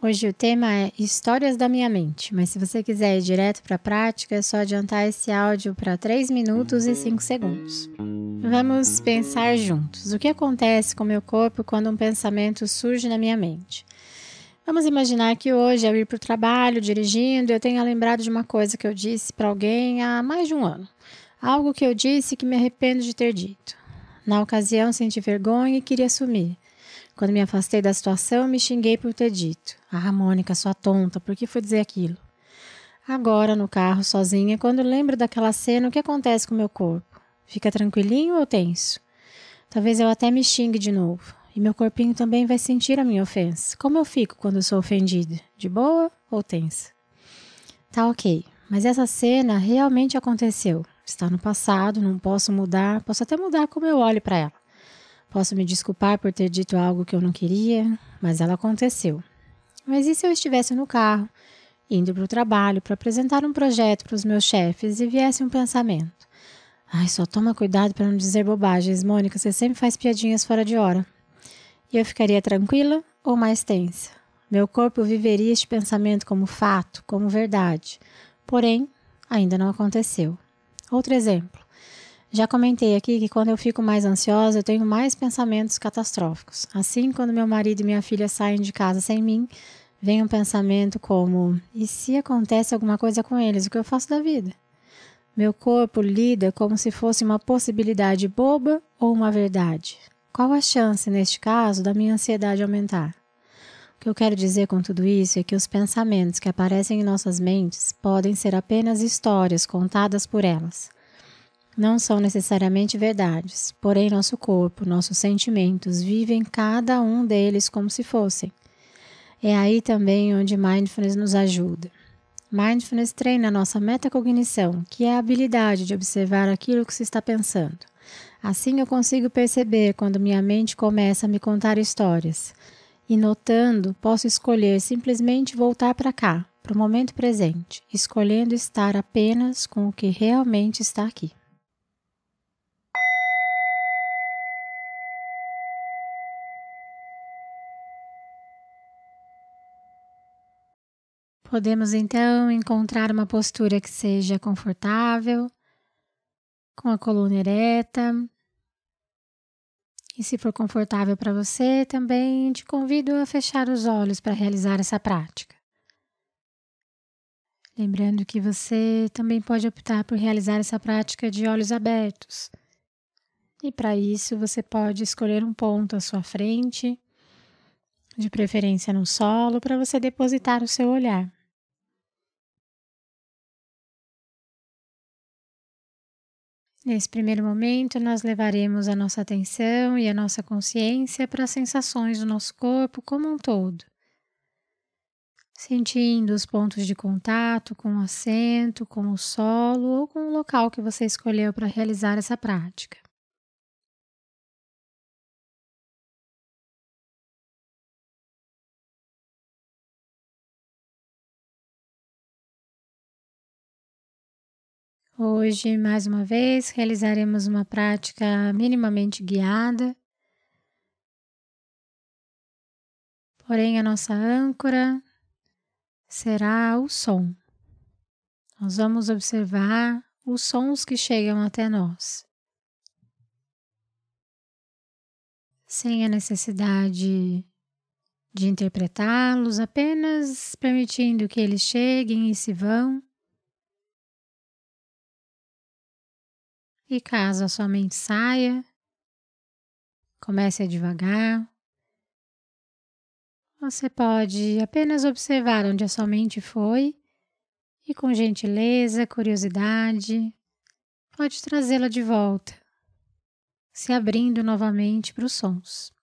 Hoje o tema é Histórias da Minha Mente, mas se você quiser ir direto para a prática, é só adiantar esse áudio para 3 minutos e 5 segundos. Vamos pensar juntos. O que acontece com meu corpo quando um pensamento surge na minha mente? Vamos imaginar que hoje, ao ir para o trabalho, dirigindo, eu tenha lembrado de uma coisa que eu disse para alguém há mais de um ano. Algo que eu disse que me arrependo de ter dito. Na ocasião, senti vergonha e queria sumir. Quando me afastei da situação, me xinguei por ter dito. Ah, Mônica, sua tonta, por que foi dizer aquilo? Agora, no carro, sozinha, quando lembro daquela cena, o que acontece com meu corpo? Fica tranquilinho ou tenso? Talvez eu até me xingue de novo. E meu corpinho também vai sentir a minha ofensa. Como eu fico quando eu sou ofendida? De boa ou tensa? Tá ok, mas essa cena realmente aconteceu. Está no passado, não posso mudar, posso até mudar como eu olho para ela. Posso me desculpar por ter dito algo que eu não queria, mas ela aconteceu. Mas e se eu estivesse no carro, indo para o trabalho para apresentar um projeto para os meus chefes e viesse um pensamento? Ai, só toma cuidado para não dizer bobagens, Mônica, você sempre faz piadinhas fora de hora. E eu ficaria tranquila ou mais tensa? Meu corpo viveria este pensamento como fato, como verdade. Porém, ainda não aconteceu. Outro exemplo. Já comentei aqui que quando eu fico mais ansiosa, eu tenho mais pensamentos catastróficos. Assim, quando meu marido e minha filha saem de casa sem mim, vem um pensamento como: e se acontece alguma coisa com eles, o que eu faço da vida? Meu corpo lida como se fosse uma possibilidade boba ou uma verdade. Qual a chance, neste caso, da minha ansiedade aumentar? O que eu quero dizer com tudo isso é que os pensamentos que aparecem em nossas mentes podem ser apenas histórias contadas por elas não são necessariamente verdades, porém nosso corpo, nossos sentimentos vivem cada um deles como se fossem. É aí também onde mindfulness nos ajuda. Mindfulness treina a nossa metacognição, que é a habilidade de observar aquilo que se está pensando. Assim eu consigo perceber quando minha mente começa a me contar histórias. E notando, posso escolher simplesmente voltar para cá, para o momento presente, escolhendo estar apenas com o que realmente está aqui. Podemos então encontrar uma postura que seja confortável, com a coluna ereta. E se for confortável para você, também te convido a fechar os olhos para realizar essa prática. Lembrando que você também pode optar por realizar essa prática de olhos abertos. E para isso você pode escolher um ponto à sua frente, de preferência no solo, para você depositar o seu olhar. Nesse primeiro momento, nós levaremos a nossa atenção e a nossa consciência para as sensações do nosso corpo como um todo, sentindo os pontos de contato com o assento, com o solo ou com o local que você escolheu para realizar essa prática. Hoje, mais uma vez, realizaremos uma prática minimamente guiada. Porém, a nossa âncora será o som. Nós vamos observar os sons que chegam até nós. Sem a necessidade de interpretá-los, apenas permitindo que eles cheguem e se vão. E caso a sua mente saia, comece a devagar. Você pode apenas observar onde a sua mente foi e, com gentileza, curiosidade, pode trazê-la de volta, se abrindo novamente para os sons.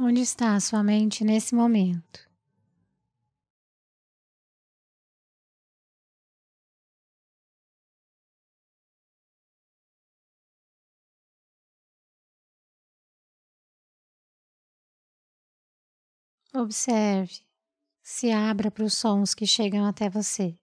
Onde está a sua mente nesse momento? Observe, se abra para os sons que chegam até você.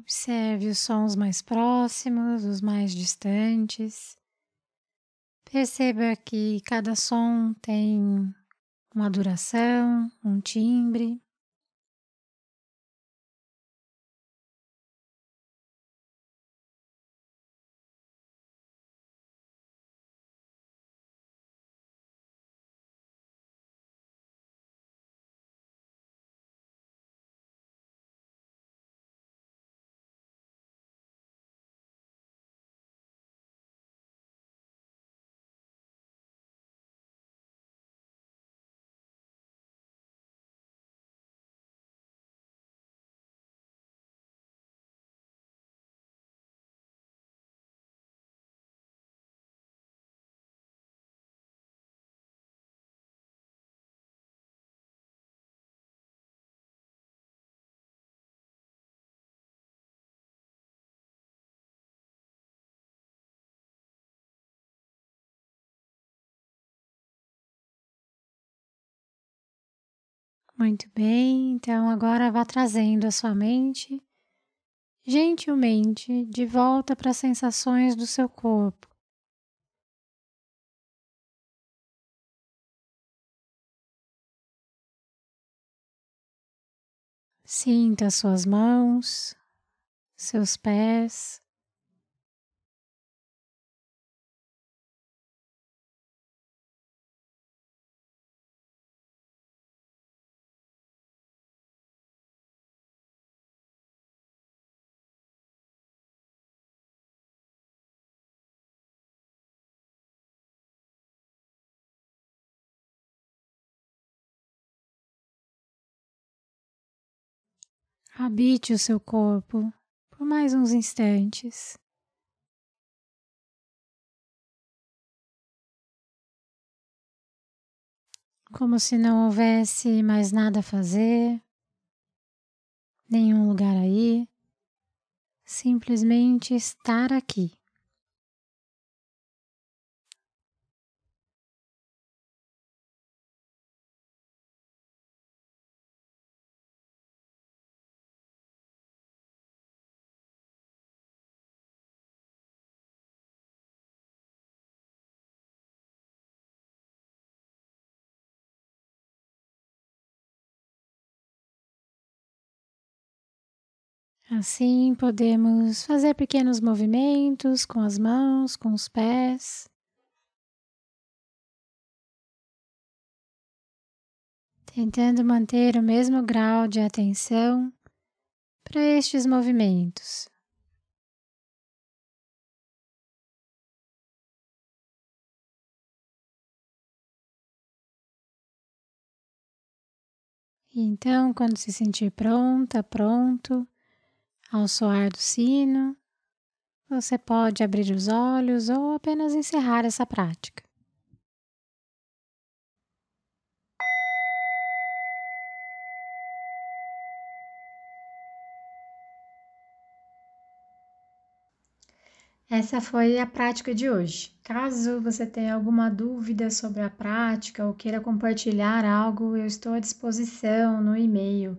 Observe os sons mais próximos, os mais distantes. Perceba que cada som tem uma duração, um timbre. Muito bem, então agora vá trazendo a sua mente gentilmente de volta para as sensações do seu corpo. Sinta suas mãos, seus pés, Habite o seu corpo por mais uns instantes. Como se não houvesse mais nada a fazer, nenhum lugar aí, simplesmente estar aqui. Assim podemos fazer pequenos movimentos com as mãos, com os pés. Tentando manter o mesmo grau de atenção para estes movimentos. Então, quando se sentir pronta, pronto, Ao soar do sino, você pode abrir os olhos ou apenas encerrar essa prática. Essa foi a prática de hoje. Caso você tenha alguma dúvida sobre a prática ou queira compartilhar algo, eu estou à disposição no e-mail